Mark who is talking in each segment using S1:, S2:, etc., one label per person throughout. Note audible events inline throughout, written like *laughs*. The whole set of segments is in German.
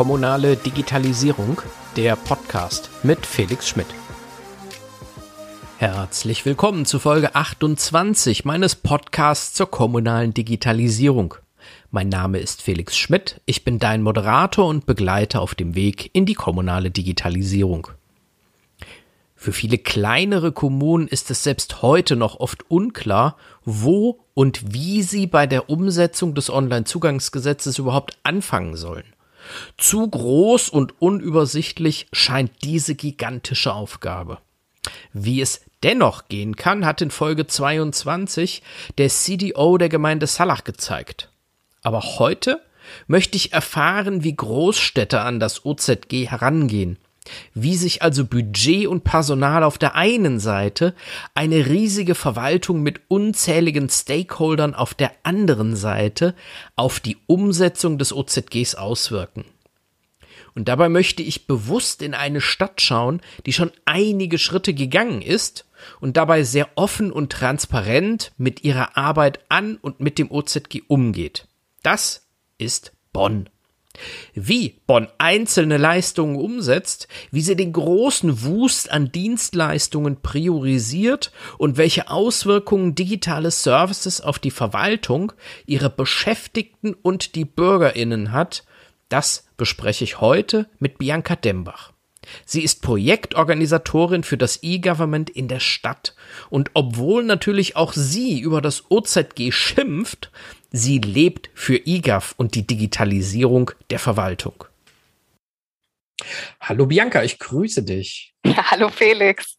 S1: Kommunale Digitalisierung, der Podcast mit Felix Schmidt. Herzlich willkommen zu Folge 28 meines Podcasts zur kommunalen Digitalisierung. Mein Name ist Felix Schmidt, ich bin dein Moderator und Begleiter auf dem Weg in die kommunale Digitalisierung. Für viele kleinere Kommunen ist es selbst heute noch oft unklar, wo und wie sie bei der Umsetzung des Onlinezugangsgesetzes überhaupt anfangen sollen. Zu groß und unübersichtlich scheint diese gigantische Aufgabe. Wie es dennoch gehen kann, hat in Folge 22 der CDO der Gemeinde Salach gezeigt. Aber heute möchte ich erfahren, wie Großstädte an das OZG herangehen – wie sich also Budget und Personal auf der einen Seite, eine riesige Verwaltung mit unzähligen Stakeholdern auf der anderen Seite auf die Umsetzung des OZGs auswirken. Und dabei möchte ich bewusst in eine Stadt schauen, die schon einige Schritte gegangen ist und dabei sehr offen und transparent mit ihrer Arbeit an und mit dem OZG umgeht. Das ist Bonn. Wie Bonn einzelne Leistungen umsetzt, wie sie den großen Wust an Dienstleistungen priorisiert und welche Auswirkungen digitale Services auf die Verwaltung, ihre Beschäftigten und die Bürgerinnen hat, das bespreche ich heute mit Bianca Dembach. Sie ist Projektorganisatorin für das E-Government in der Stadt. Und obwohl natürlich auch sie über das OZG schimpft, Sie lebt für IGAF und die Digitalisierung der Verwaltung. Hallo Bianca, ich grüße dich.
S2: Ja, *laughs* hallo Felix.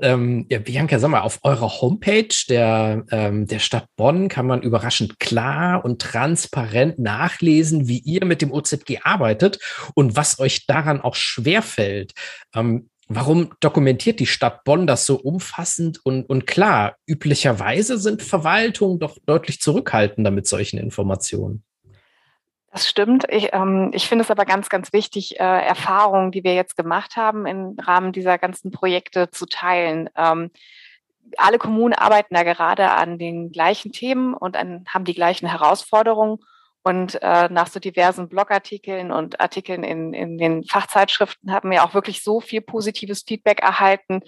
S1: Ähm, ja, Bianca, sag mal, auf eurer Homepage der, ähm, der Stadt Bonn kann man überraschend klar und transparent nachlesen, wie ihr mit dem OZG arbeitet und was euch daran auch schwerfällt. Ähm, Warum dokumentiert die Stadt Bonn das so umfassend und, und klar? Üblicherweise sind Verwaltungen doch deutlich zurückhaltender mit solchen Informationen.
S2: Das stimmt. Ich, ähm, ich finde es aber ganz, ganz wichtig, äh, Erfahrungen, die wir jetzt gemacht haben, im Rahmen dieser ganzen Projekte zu teilen. Ähm, alle Kommunen arbeiten da gerade an den gleichen Themen und an, haben die gleichen Herausforderungen. Und äh, nach so diversen Blogartikeln und Artikeln in, in den Fachzeitschriften haben wir auch wirklich so viel positives Feedback erhalten.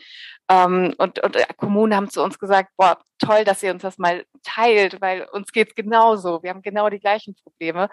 S2: Ähm, und, und Kommunen haben zu uns gesagt, boah, toll, dass ihr uns das mal teilt, weil uns geht's genauso. Wir haben genau die gleichen Probleme.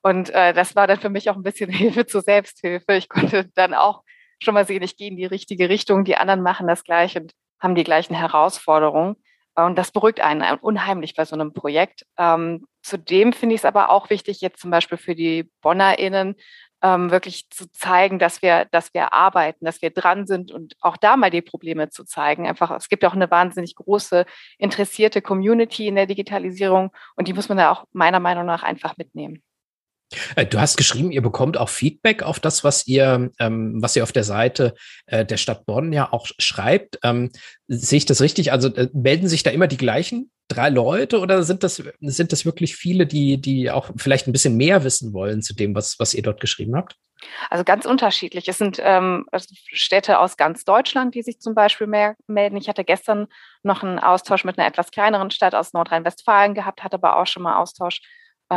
S2: Und äh, das war dann für mich auch ein bisschen *laughs* Hilfe zur Selbsthilfe. Ich konnte dann auch schon mal sehen, ich gehe in die richtige Richtung, die anderen machen das gleich und haben die gleichen Herausforderungen. Und das beruhigt einen unheimlich bei so einem Projekt. Ähm, zudem finde ich es aber auch wichtig, jetzt zum Beispiel für die BonnerInnen ähm, wirklich zu zeigen, dass wir, dass wir arbeiten, dass wir dran sind und auch da mal die Probleme zu zeigen. Einfach, es gibt auch eine wahnsinnig große interessierte Community in der Digitalisierung und die muss man da auch meiner Meinung nach einfach mitnehmen.
S1: Äh, du hast geschrieben, ihr bekommt auch Feedback auf das, was ihr, ähm, was ihr auf der Seite äh, der Stadt Bonn ja auch schreibt. Ähm, sehe ich das richtig? Also äh, melden sich da immer die gleichen drei Leute oder sind das, sind das wirklich viele, die, die auch vielleicht ein bisschen mehr wissen wollen zu dem, was, was ihr dort geschrieben habt?
S2: Also ganz unterschiedlich. Es sind ähm, Städte aus ganz Deutschland, die sich zum Beispiel mehr melden. Ich hatte gestern noch einen Austausch mit einer etwas kleineren Stadt aus Nordrhein-Westfalen gehabt, hatte aber auch schon mal Austausch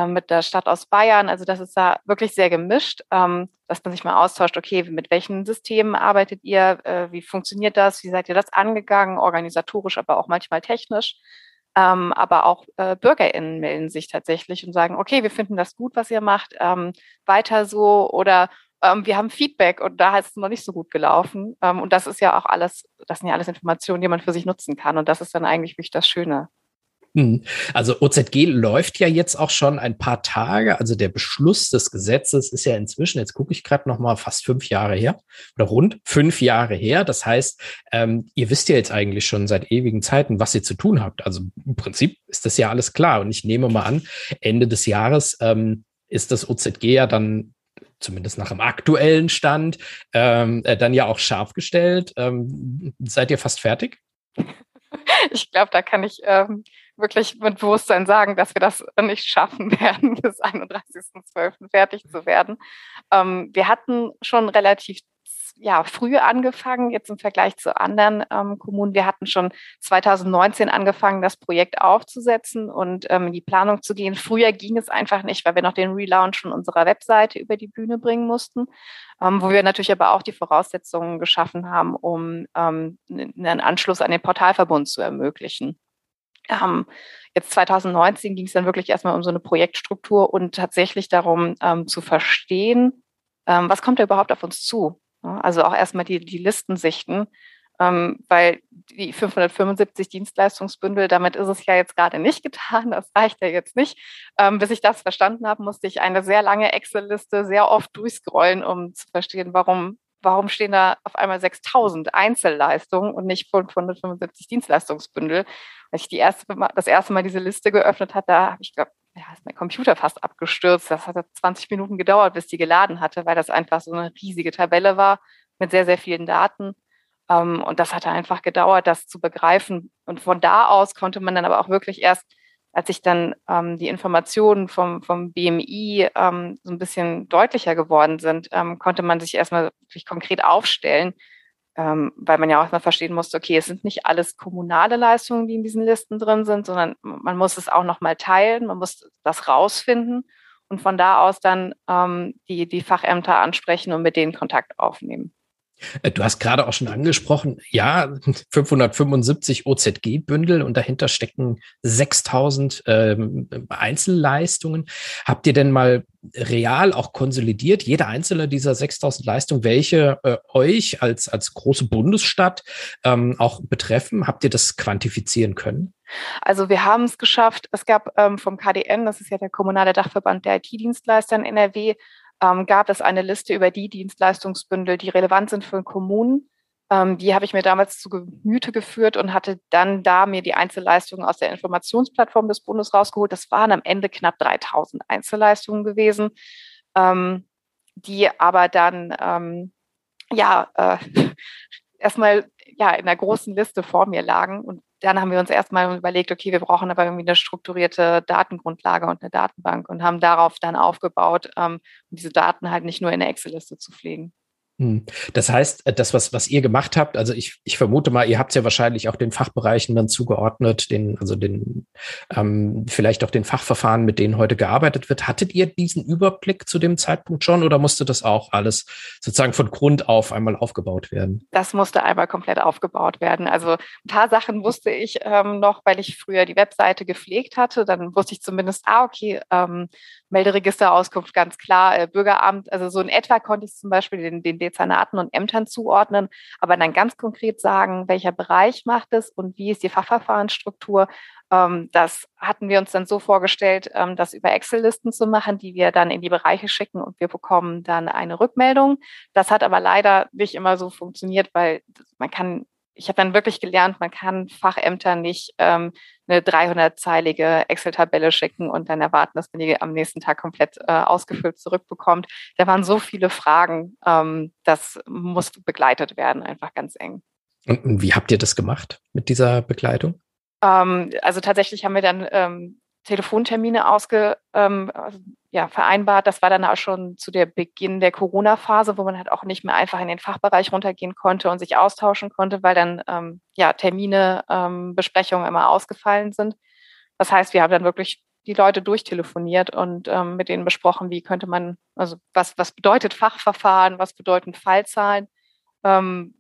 S2: mit der Stadt aus Bayern. Also das ist da wirklich sehr gemischt, ähm, dass man sich mal austauscht, okay, mit welchen Systemen arbeitet ihr, äh, wie funktioniert das, wie seid ihr das angegangen, organisatorisch, aber auch manchmal technisch. Ähm, aber auch äh, BürgerInnen melden sich tatsächlich und sagen, okay, wir finden das gut, was ihr macht, ähm, weiter so oder ähm, wir haben Feedback und da ist es noch nicht so gut gelaufen. Ähm, und das ist ja auch alles, das sind ja alles Informationen, die man für sich nutzen kann. Und das ist dann eigentlich wirklich das Schöne.
S1: Hm. Also OZG läuft ja jetzt auch schon ein paar Tage. Also der Beschluss des Gesetzes ist ja inzwischen, jetzt gucke ich gerade noch mal, fast fünf Jahre her oder rund fünf Jahre her. Das heißt, ähm, ihr wisst ja jetzt eigentlich schon seit ewigen Zeiten, was ihr zu tun habt. Also im Prinzip ist das ja alles klar. Und ich nehme mal an, Ende des Jahres ähm, ist das OZG ja dann zumindest nach dem aktuellen Stand, ähm, äh, dann ja auch scharf gestellt. Ähm, seid ihr fast fertig? *laughs*
S2: Ich glaube, da kann ich ähm, wirklich mit Bewusstsein sagen, dass wir das nicht schaffen *laughs* werden, bis 31.12. fertig zu werden. Ähm, wir hatten schon relativ ja früh angefangen, jetzt im Vergleich zu anderen ähm, Kommunen. Wir hatten schon 2019 angefangen, das Projekt aufzusetzen und ähm, in die Planung zu gehen. Früher ging es einfach nicht, weil wir noch den Relaunch von unserer Webseite über die Bühne bringen mussten, ähm, wo wir natürlich aber auch die Voraussetzungen geschaffen haben, um ähm, einen Anschluss an den Portalverbund zu ermöglichen. Ähm, jetzt 2019 ging es dann wirklich erstmal um so eine Projektstruktur und tatsächlich darum ähm, zu verstehen, ähm, was kommt da überhaupt auf uns zu. Also auch erstmal die, die Listen sichten, ähm, weil die 575 Dienstleistungsbündel, damit ist es ja jetzt gerade nicht getan, das reicht ja jetzt nicht. Ähm, bis ich das verstanden habe, musste ich eine sehr lange Excel-Liste sehr oft durchscrollen, um zu verstehen, warum warum stehen da auf einmal 6000 Einzelleistungen und nicht 575 Dienstleistungsbündel? Als ich die erste, das erste Mal diese Liste geöffnet da habe ich glaube, ja, ist mein Computer fast abgestürzt. Das hat 20 Minuten gedauert, bis die geladen hatte, weil das einfach so eine riesige Tabelle war mit sehr, sehr vielen Daten. Ähm, und das hatte einfach gedauert, das zu begreifen. Und von da aus konnte man dann aber auch wirklich erst als ich dann ähm, die Informationen vom, vom BMI ähm, so ein bisschen deutlicher geworden sind, ähm, konnte man sich erstmal wirklich konkret aufstellen, ähm, weil man ja auch erstmal verstehen musste, okay, es sind nicht alles kommunale Leistungen, die in diesen Listen drin sind, sondern man muss es auch nochmal teilen, man muss das rausfinden und von da aus dann ähm, die, die Fachämter ansprechen und mit denen Kontakt aufnehmen.
S1: Äh, du hast gerade auch schon angesprochen, ja, 575 OZG-Bündel und dahinter stecken 6000 ähm, Einzelleistungen. Habt ihr denn mal real auch konsolidiert, jede einzelne dieser 6000 Leistungen, welche äh, euch als, als große Bundesstadt ähm, auch betreffen? Habt ihr das quantifizieren können?
S2: Also wir haben es geschafft. Es gab ähm, vom KDN, das ist ja der kommunale Dachverband der IT-Dienstleister in NRW, ähm, gab es eine Liste über die Dienstleistungsbündel, die relevant sind für Kommunen. Ähm, die habe ich mir damals zu Gemüte geführt und hatte dann da mir die Einzelleistungen aus der Informationsplattform des Bundes rausgeholt. Das waren am Ende knapp 3000 Einzelleistungen gewesen, ähm, die aber dann ähm, ja äh, *laughs* erstmal ja in der großen Liste vor mir lagen und dann haben wir uns erstmal überlegt, okay, wir brauchen aber irgendwie eine strukturierte Datengrundlage und eine Datenbank und haben darauf dann aufgebaut, ähm, diese Daten halt nicht nur in der Excel-Liste zu pflegen.
S1: Hm. Das heißt, äh, das, was, was ihr gemacht habt, also ich, ich vermute mal, ihr habt ja wahrscheinlich auch den Fachbereichen dann zugeordnet, den, also den, ähm, vielleicht auch den Fachverfahren, mit denen heute gearbeitet wird. Hattet ihr diesen Überblick zu dem Zeitpunkt schon oder musste das auch alles sozusagen von Grund auf einmal aufgebaut werden?
S2: Das musste einmal komplett aufgebaut werden. Also ein paar Sachen wusste ich ähm, noch, weil ich früher die Webseite gepflegt hatte. Dann wusste ich zumindest, ah, okay, ähm, Melderegisterauskunft ganz klar, äh, Bürgeramt, also so in etwa konnte ich zum Beispiel den, den Dezernaten und Ämtern zuordnen, aber dann ganz konkret sagen, welcher Bereich macht es und wie ist die Fachverfahrensstruktur. Ähm, das hatten wir uns dann so vorgestellt, ähm, das über Excel-Listen zu machen, die wir dann in die Bereiche schicken und wir bekommen dann eine Rückmeldung. Das hat aber leider nicht immer so funktioniert, weil man kann ich habe dann wirklich gelernt, man kann Fachämtern nicht ähm, eine 300-zeilige Excel-Tabelle schicken und dann erwarten, dass man die am nächsten Tag komplett äh, ausgefüllt zurückbekommt. Da waren so viele Fragen, ähm, das muss begleitet werden, einfach ganz eng.
S1: Und wie habt ihr das gemacht mit dieser Begleitung?
S2: Ähm, also tatsächlich haben wir dann ähm, Telefontermine ausge, ähm, ja, vereinbart. Das war dann auch schon zu der Beginn der Corona-Phase, wo man halt auch nicht mehr einfach in den Fachbereich runtergehen konnte und sich austauschen konnte, weil dann ähm, ja Termine, ähm, Besprechungen immer ausgefallen sind. Das heißt, wir haben dann wirklich die Leute durchtelefoniert und ähm, mit denen besprochen, wie könnte man, also was, was bedeutet Fachverfahren, was bedeuten Fallzahlen. Ähm,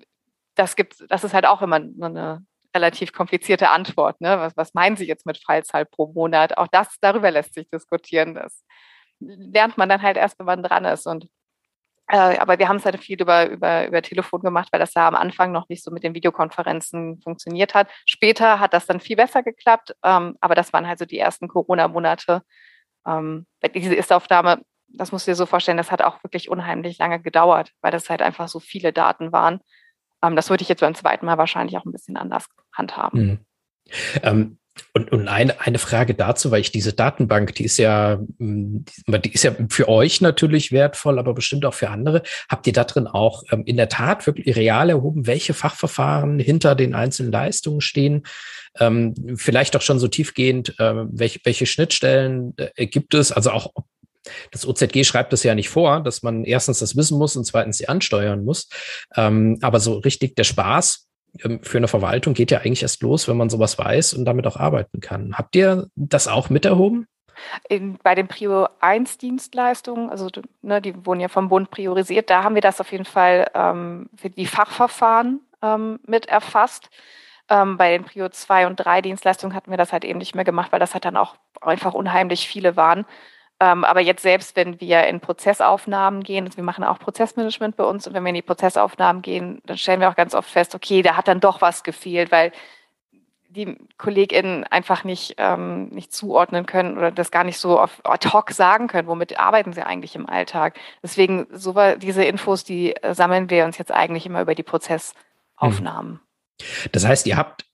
S2: das gibt, das ist halt auch immer eine relativ komplizierte Antwort. Ne? Was, was meinen Sie jetzt mit Fallzahl pro Monat? Auch das, darüber lässt sich diskutieren. Das lernt man dann halt erst, wenn man dran ist. Und äh, aber wir haben es halt viel über, über, über Telefon gemacht, weil das ja am Anfang noch nicht so mit den Videokonferenzen funktioniert hat. Später hat das dann viel besser geklappt, ähm, aber das waren halt so die ersten Corona-Monate. Ähm, diese Ist-Aufnahme, das musst du dir so vorstellen, das hat auch wirklich unheimlich lange gedauert, weil das halt einfach so viele Daten waren. Ähm, das würde ich jetzt beim zweiten Mal wahrscheinlich auch ein bisschen anders handhaben. Mhm.
S1: Ähm, und, und eine, eine Frage dazu, weil ich diese Datenbank, die ist ja, hm, die ist ja für euch natürlich wertvoll, aber bestimmt auch für andere. Habt ihr da drin auch ähm, in der Tat wirklich real erhoben, welche Fachverfahren hinter den einzelnen Leistungen stehen? Ähm, vielleicht auch schon so tiefgehend, äh, welche, welche Schnittstellen äh, gibt es? Also auch Das OZG schreibt es ja nicht vor, dass man erstens das wissen muss und zweitens sie ansteuern muss. Ähm, aber so richtig der Spaß für eine Verwaltung geht ja eigentlich erst los, wenn man sowas weiß und damit auch arbeiten kann. Habt ihr das auch mit erhoben?
S2: In, bei den Prio 1 Dienstleistungen, also ne, die wurden ja vom Bund priorisiert, da haben wir das auf jeden Fall ähm, für die Fachverfahren ähm, mit erfasst. Ähm, bei den Prio 2 und 3 Dienstleistungen hatten wir das halt eben nicht mehr gemacht, weil das halt dann auch einfach unheimlich viele waren. Ähm, aber jetzt selbst, wenn wir in Prozessaufnahmen gehen, also wir machen auch Prozessmanagement bei uns und wenn wir in die Prozessaufnahmen gehen, dann stellen wir auch ganz oft fest, okay, da hat dann doch was gefehlt, weil die KollegInnen einfach nicht, ähm, nicht zuordnen können oder das gar nicht so auf ad hoc sagen können, womit arbeiten sie eigentlich im Alltag. Deswegen, so diese Infos, die äh, sammeln wir uns jetzt eigentlich immer über die Prozessaufnahmen.
S1: Das heißt, ihr habt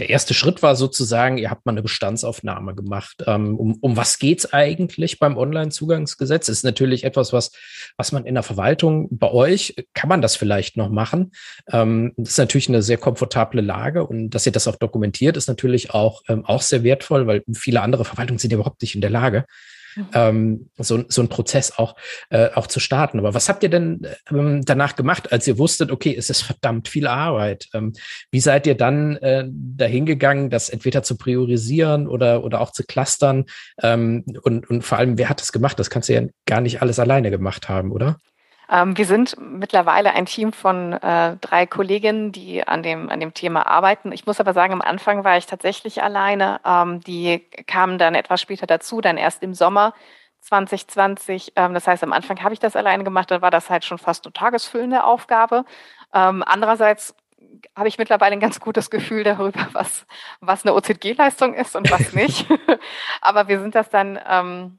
S1: der erste Schritt war sozusagen, ihr habt mal eine Bestandsaufnahme gemacht. Ähm, um, um was geht's eigentlich beim Online-Zugangsgesetz? Ist natürlich etwas, was, was man in der Verwaltung bei euch, kann man das vielleicht noch machen. Ähm, das ist natürlich eine sehr komfortable Lage und dass ihr das auch dokumentiert, ist natürlich auch, ähm, auch sehr wertvoll, weil viele andere Verwaltungen sind überhaupt nicht in der Lage. Ähm, so, so ein Prozess auch, äh, auch zu starten. Aber was habt ihr denn ähm, danach gemacht, als ihr wusstet, okay, es ist verdammt viel Arbeit? Ähm, wie seid ihr dann äh, dahin das entweder zu priorisieren oder, oder auch zu clustern? Ähm, und, und vor allem, wer hat das gemacht? Das kannst du ja gar nicht alles alleine gemacht haben, oder?
S2: Ähm, wir sind mittlerweile ein Team von äh, drei Kolleginnen, die an dem, an dem Thema arbeiten. Ich muss aber sagen, am Anfang war ich tatsächlich alleine. Ähm, die kamen dann etwas später dazu, dann erst im Sommer 2020. Ähm, das heißt, am Anfang habe ich das alleine gemacht, dann war das halt schon fast eine tagesfüllende Aufgabe. Ähm, andererseits habe ich mittlerweile ein ganz gutes Gefühl darüber, was, was eine OZG-Leistung ist und was *laughs* nicht. aber wir sind das dann ähm,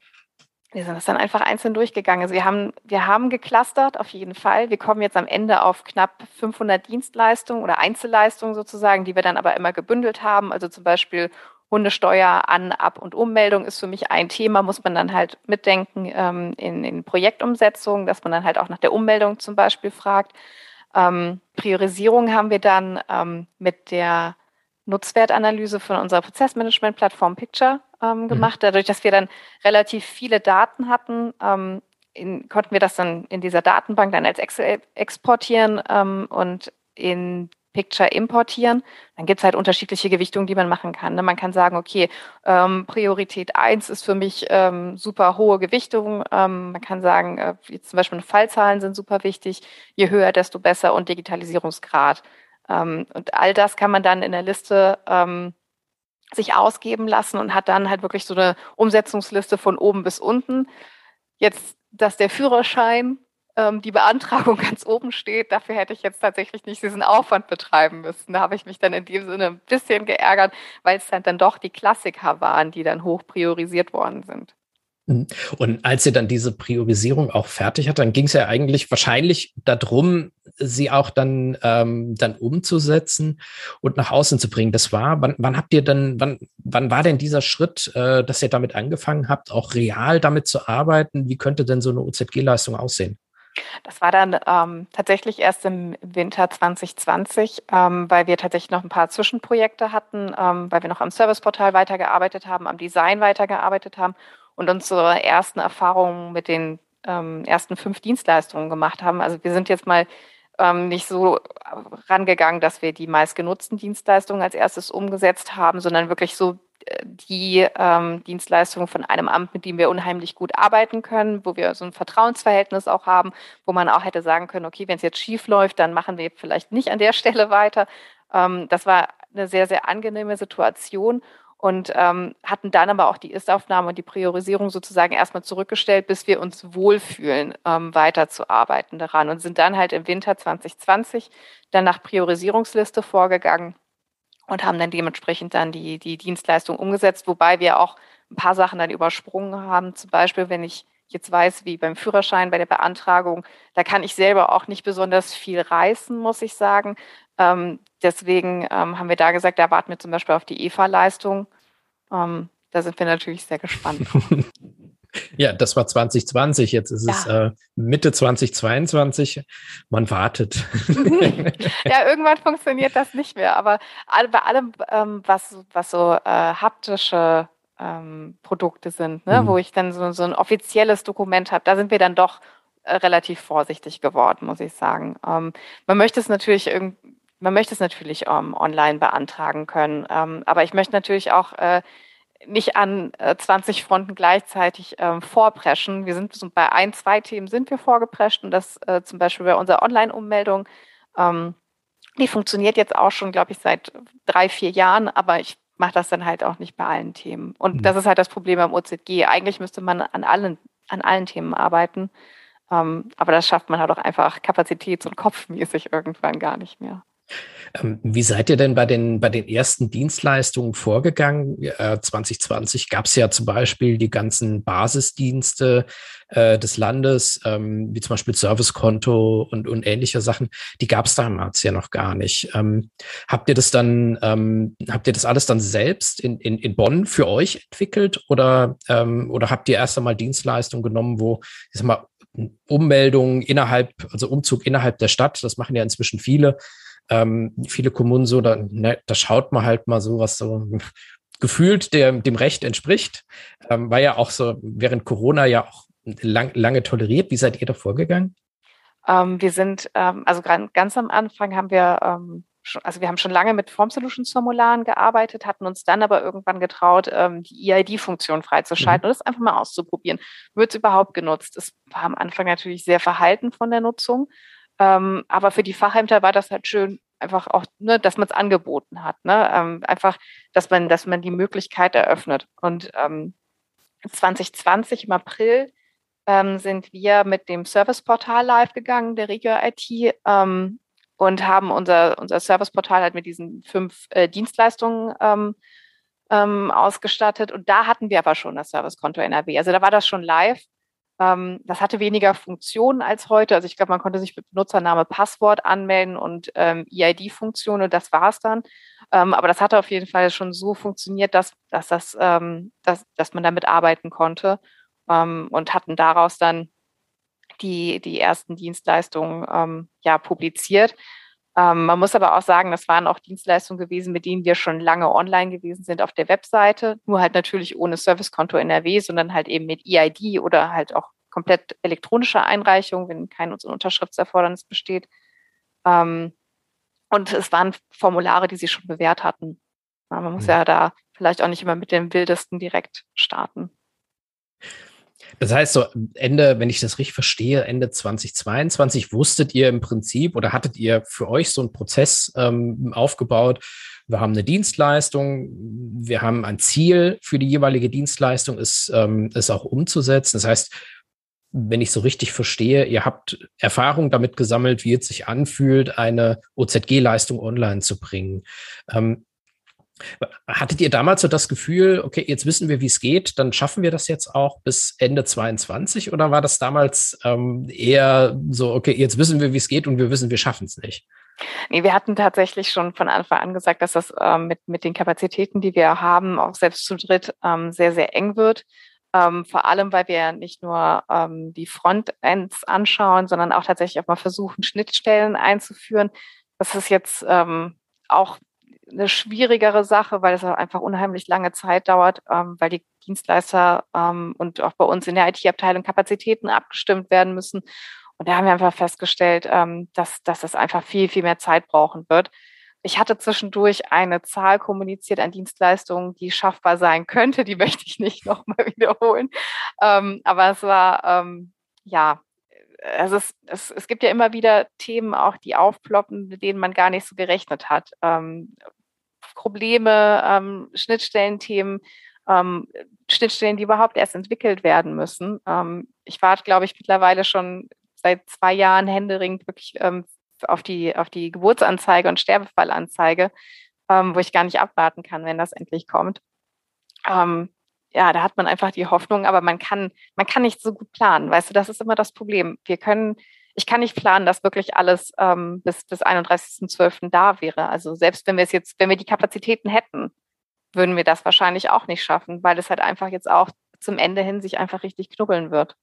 S2: wir sind das dann einfach einzeln durchgegangen. Also wir haben, wir haben geclustert auf jeden Fall. Wir kommen jetzt am Ende auf knapp 500 Dienstleistungen oder Einzelleistungen sozusagen, die wir dann aber immer gebündelt haben. Also zum Beispiel Hundesteuer, An-, Ab- und Ummeldung ist für mich ein Thema, muss man dann halt mitdenken ähm, in, in Projektumsetzung, dass man dann halt auch nach der Ummeldung zum Beispiel fragt. Ähm, Priorisierung haben wir dann ähm, mit der Nutzwertanalyse von unserer Prozessmanagement-Plattform Picture ähm, mhm. gemacht. Dadurch, dass wir dann relativ viele Daten hatten, ähm, in, konnten wir das dann in dieser Datenbank dann als Excel exportieren ähm, und in Picture importieren. Dann gibt es halt unterschiedliche Gewichtungen, die man machen kann. Ne? Man kann sagen, okay, ähm, Priorität 1 ist für mich ähm, super hohe Gewichtung. Ähm, man kann sagen, äh, zum Beispiel Fallzahlen sind super wichtig. Je höher, desto besser und Digitalisierungsgrad. Ähm, und all das kann man dann in der Liste ähm, sich ausgeben lassen und hat dann halt wirklich so eine Umsetzungsliste von oben bis unten. Jetzt, dass der Führerschein, ähm, die Beantragung *laughs* ganz oben steht, dafür hätte ich jetzt tatsächlich nicht diesen Aufwand betreiben müssen. Da habe ich mich dann in dem Sinne ein bisschen geärgert, weil es halt dann doch die Klassiker waren, die dann hoch priorisiert worden sind.
S1: Mhm. Und als ihr dann diese Priorisierung auch fertig hat, dann ging es ja eigentlich wahrscheinlich darum, sie auch dann, ähm, dann umzusetzen und nach außen zu bringen. Das war, wann, wann habt ihr dann, wann, wann war denn dieser Schritt, äh, dass ihr damit angefangen habt, auch real damit zu arbeiten? Wie könnte denn so eine OZG-Leistung aussehen?
S2: Das war dann ähm, tatsächlich erst im Winter 2020, ähm, weil wir tatsächlich noch ein paar Zwischenprojekte hatten, ähm, weil wir noch am Serviceportal weitergearbeitet haben, am Design weitergearbeitet haben und unsere ersten Erfahrungen mit den ähm, ersten fünf Dienstleistungen gemacht haben. Also wir sind jetzt mal ähm, nicht so rangegangen, dass wir die meistgenutzten Dienstleistungen als erstes umgesetzt haben, sondern wirklich so äh, die ähm, Dienstleistungen von einem Amt, mit dem wir unheimlich gut arbeiten können, wo wir so ein Vertrauensverhältnis auch haben, wo man auch hätte sagen können, okay, wenn es jetzt schief läuft, dann machen wir vielleicht nicht an der *laughs* Stelle weiter. Ähm, das war eine sehr, sehr angenehme Situation und ähm, hatten dann aber auch die Ist-Aufnahme und die Priorisierung sozusagen erstmal zurückgestellt, bis wir uns wohlfühlen, ähm, weiterzuarbeiten daran und sind dann halt im Winter 2020 dann nach Priorisierungsliste vorgegangen und haben dann dementsprechend dann die, die Dienstleistung umgesetzt, wobei wir auch ein paar Sachen dann übersprungen haben. Zum Beispiel, wenn ich jetzt weiß, wie beim Führerschein, bei der Beantragung, da kann ich selber auch nicht besonders viel reißen, muss ich sagen. Ähm, deswegen ähm, haben wir da gesagt, da warten wir zum Beispiel auf die EFA-Leistung. Ähm, da sind wir natürlich sehr gespannt. *laughs*
S1: ja, das war 2020, jetzt ist ja. es äh, Mitte 2022. Man wartet. *laughs*
S2: ja, irgendwann funktioniert das nicht mehr. Aber bei allem, ähm, was, was so äh, haptische ähm, Produkte sind, ne? Mhm. wo ich dann so, so ein offizielles Dokument habe. Da sind wir dann doch äh, relativ vorsichtig geworden, muss ich sagen. Ähm, man möchte es natürlich irgendwie man möchte es natürlich ähm, online beantragen können, ähm, aber ich möchte natürlich auch äh, nicht an äh, 20 Fronten gleichzeitig ähm, vorpreschen. Wir sind bei ein, zwei Themen sind wir vorgeprescht und das äh, zum Beispiel bei unserer Online-Ummeldung. Ähm, die funktioniert jetzt auch schon, glaube ich, seit drei, vier Jahren, aber ich mache das dann halt auch nicht bei allen Themen. Und mhm. das ist halt das Problem beim OZG. Eigentlich müsste man an allen, an allen Themen arbeiten. Ähm, aber das schafft man halt auch einfach kapazitäts- und kopfmäßig irgendwann gar nicht mehr.
S1: Ähm, wie seid ihr denn bei den, bei den ersten Dienstleistungen vorgegangen? Äh, 2020 gab es ja zum Beispiel die ganzen Basisdienste äh, des Landes, ähm, wie zum Beispiel Servicekonto und, und ähnliche Sachen. Die gab es damals ja noch gar nicht. Ähm, habt ihr das dann, ähm, habt ihr das alles dann selbst in, in, in Bonn für euch entwickelt oder, ähm, oder habt ihr erst einmal Dienstleistungen genommen, wo, ich sag mal, Ummeldungen innerhalb, also Umzug innerhalb der Stadt, das machen ja inzwischen viele, ähm, viele Kommunen so, da, ne, da schaut man halt mal so, was so gefühlt der, dem Recht entspricht. Ähm, war ja auch so während Corona ja auch lang, lange toleriert. Wie seid ihr da vorgegangen?
S2: Ähm, wir sind, ähm, also ganz am Anfang haben wir, ähm, schon, also wir haben schon lange mit Form Solutions Formularen gearbeitet, hatten uns dann aber irgendwann getraut, ähm, die EID-Funktion freizuschalten mhm. und das einfach mal auszuprobieren. Wird es überhaupt genutzt? Es war am Anfang natürlich sehr verhalten von der Nutzung. Ähm, aber für die Fachämter war das halt schön, einfach auch, ne, dass man es angeboten hat. Ne? Ähm, einfach, dass man, dass man die Möglichkeit eröffnet. Und ähm, 2020 im April ähm, sind wir mit dem Serviceportal live gegangen, der Regio IT, ähm, und haben unser, unser Serviceportal halt mit diesen fünf äh, Dienstleistungen ähm, ähm, ausgestattet. Und da hatten wir aber schon das Servicekonto NRW. Also da war das schon live. Ähm, das hatte weniger Funktionen als heute. Also ich glaube, man konnte sich mit Benutzername, Passwort anmelden und ähm, EID-Funktion und das war es dann. Ähm, aber das hatte auf jeden Fall schon so funktioniert, dass, dass, das, ähm, dass, dass man damit arbeiten konnte ähm, und hatten daraus dann die, die ersten Dienstleistungen ähm, ja, publiziert. Ähm, man muss aber auch sagen, das waren auch Dienstleistungen gewesen, mit denen wir schon lange online gewesen sind auf der Webseite, nur halt natürlich ohne Servicekonto NRW, sondern halt eben mit EID oder halt auch komplett elektronischer Einreichung, wenn kein Unterschriftserfordernis besteht. Ähm, und es waren Formulare, die sie schon bewährt hatten. man muss mhm. ja da vielleicht auch nicht immer mit dem Wildesten direkt starten.
S1: Das heißt, so Ende, wenn ich das richtig verstehe, Ende 2022 wusstet ihr im Prinzip oder hattet ihr für euch so einen Prozess ähm, aufgebaut? Wir haben eine Dienstleistung, wir haben ein Ziel für die jeweilige Dienstleistung, ist, ähm, ist auch umzusetzen. Das heißt, wenn ich so richtig verstehe, ihr habt Erfahrung damit gesammelt, wie es sich anfühlt, eine OZG-Leistung online zu bringen. Ähm, Hattet ihr damals so das Gefühl, okay, jetzt wissen wir, wie es geht, dann schaffen wir das jetzt auch bis Ende 22? Oder war das damals ähm, eher so, okay, jetzt wissen wir, wie es geht und wir wissen, wir schaffen es nicht?
S2: Nee, wir hatten tatsächlich schon von Anfang an gesagt, dass das ähm, mit, mit den Kapazitäten, die wir haben, auch selbst zu dritt ähm, sehr, sehr eng wird. Ähm, vor allem, weil wir nicht nur ähm, die Frontends anschauen, sondern auch tatsächlich auch mal versuchen, Schnittstellen einzuführen. Das ist jetzt ähm, auch eine schwierigere Sache, weil es einfach unheimlich lange Zeit dauert, ähm, weil die Dienstleister ähm, und auch bei uns in der IT-Abteilung Kapazitäten abgestimmt werden müssen. Und da haben wir einfach festgestellt, ähm, dass, dass das einfach viel, viel mehr Zeit brauchen wird. Ich hatte zwischendurch eine Zahl kommuniziert an Dienstleistungen, die schaffbar sein könnte. Die *laughs* möchte ich nicht nochmal wiederholen. Ähm, aber es war, ähm, ja, also es, es, es gibt ja immer wieder Themen auch, die aufploppen, mit denen man gar nicht so gerechnet hat. Ähm, Probleme, ähm, Schnittstellenthemen, ähm, Schnittstellen, die überhaupt erst entwickelt werden müssen. Ähm, ich warte, glaube ich, mittlerweile schon seit zwei Jahren händeringend wirklich ähm, auf, die, auf die Geburtsanzeige und Sterbefallanzeige, ähm, wo ich gar nicht abwarten kann, wenn das endlich kommt. Ähm, ja, da hat man einfach die Hoffnung, aber man kann, man kann nicht so gut planen. Weißt du, das ist immer das Problem. Wir können ich kann nicht planen, dass wirklich alles ähm, bis, bis 31.12. da wäre. Also selbst wenn wir es jetzt, wenn wir die Kapazitäten hätten, würden wir das wahrscheinlich auch nicht schaffen, weil es halt einfach jetzt auch zum Ende hin sich einfach richtig knubbeln wird.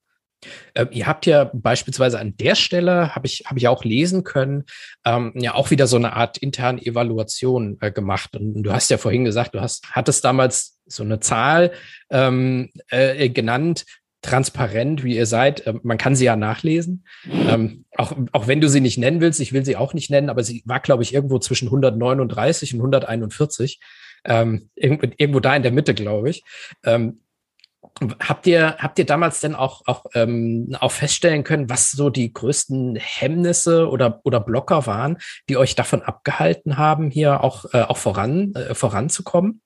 S1: Äh, ihr habt ja beispielsweise an der Stelle, habe ich, hab ich auch lesen können, ähm, ja auch wieder so eine Art interne Evaluation äh, gemacht. Und du hast ja vorhin gesagt, du hast, hattest damals so eine Zahl ähm, äh, genannt, transparent, wie ihr seid. Ähm, man kann sie ja nachlesen. Ähm, auch, auch wenn du sie nicht nennen willst, ich will sie auch nicht nennen, aber sie war, glaube ich, irgendwo zwischen 139 und 141. Ähm, irgendwo, irgendwo da in der Mitte, glaube ich. Ähm, Habt ihr, habt ihr damals denn auch, auch, ähm, auch feststellen können, was so die größten Hemmnisse oder, oder Blocker waren, die euch davon abgehalten haben, hier auch, äh, auch voran, äh, voranzukommen?